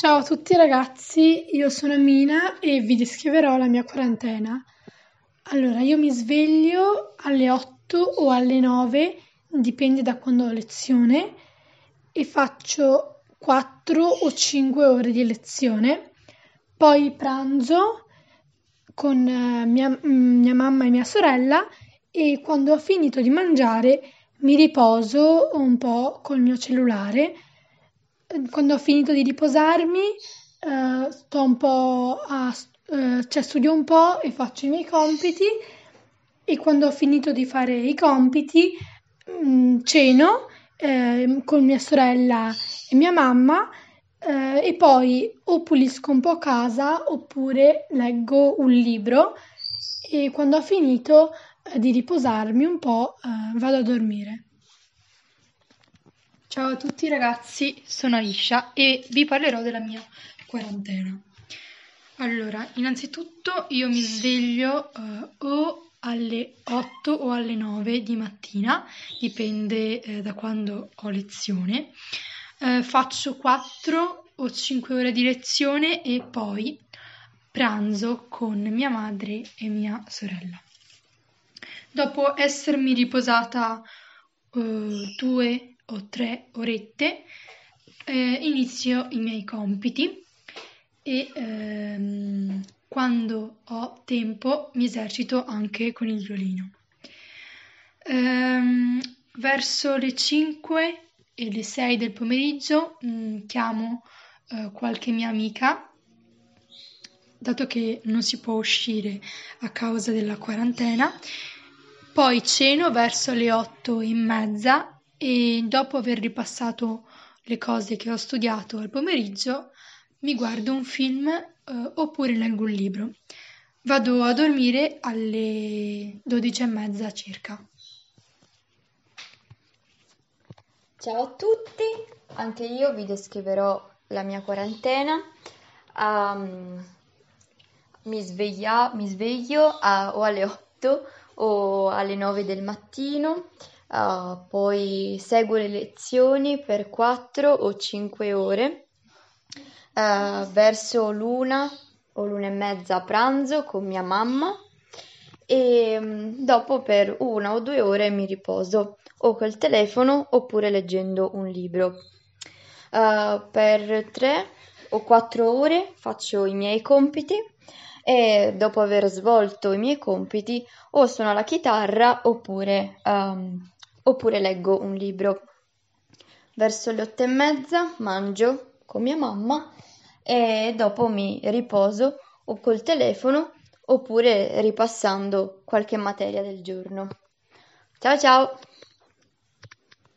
Ciao a tutti ragazzi, io sono Mina e vi descriverò la mia quarantena. Allora, io mi sveglio alle 8 o alle 9, dipende da quando ho lezione, e faccio 4 o 5 ore di lezione. Poi pranzo con eh, mia, mia mamma e mia sorella e quando ho finito di mangiare mi riposo un po' col mio cellulare quando ho finito di riposarmi, eh, sto un po' a, eh, cioè studio un po' e faccio i miei compiti e quando ho finito di fare i compiti mh, mm, ceno eh, con mia sorella e mia mamma eh, e poi o pulisco un po' casa oppure leggo un libro e quando ho finito eh, di riposarmi un po' eh, vado a dormire. Ciao a tutti ragazzi, sono Aisha e vi parlerò della mia quarantena. Allora, innanzitutto io mi sveglio uh, o alle 8 o alle 9 di mattina, dipende uh, da quando ho lezione. Uh, faccio 4 o 5 ore di lezione e poi pranzo con mia madre e mia sorella. Dopo essermi riposata due o tre orette eh, inizio i miei compiti e ehm, quando ho tempo mi esercito anche con il violino. Ehm, verso le 5 e le 6 del pomeriggio mh, mm, chiamo eh, qualche mia amica, dato che non si può uscire a causa della quarantena. Poi ceno verso le 8 e mezza e dopo aver ripassato le cose che ho studiato al pomeriggio mi guardo un film eh, oppure leggo un libro. Vado a dormire alle 12 e mezza circa. Ciao a tutti, anche io vi descriverò la mia quarantena. Um, mi, sveglia, mi sveglio a, o alle 8 o alle 9 del mattino uh, poi seguo le lezioni per 4 o 5 ore, uh, verso l'una o l'una e mezza a pranzo con mia mamma e um, dopo per una o due ore mi riposo o col telefono oppure leggendo un libro. Uh, per tre o quattro ore faccio i miei compiti e dopo aver svolto i miei compiti o suono la chitarra oppure um, oppure leggo un libro. Verso le otto e mezza mangio con mia mamma e dopo mi riposo o col telefono oppure ripassando qualche materia del giorno. Ciao ciao!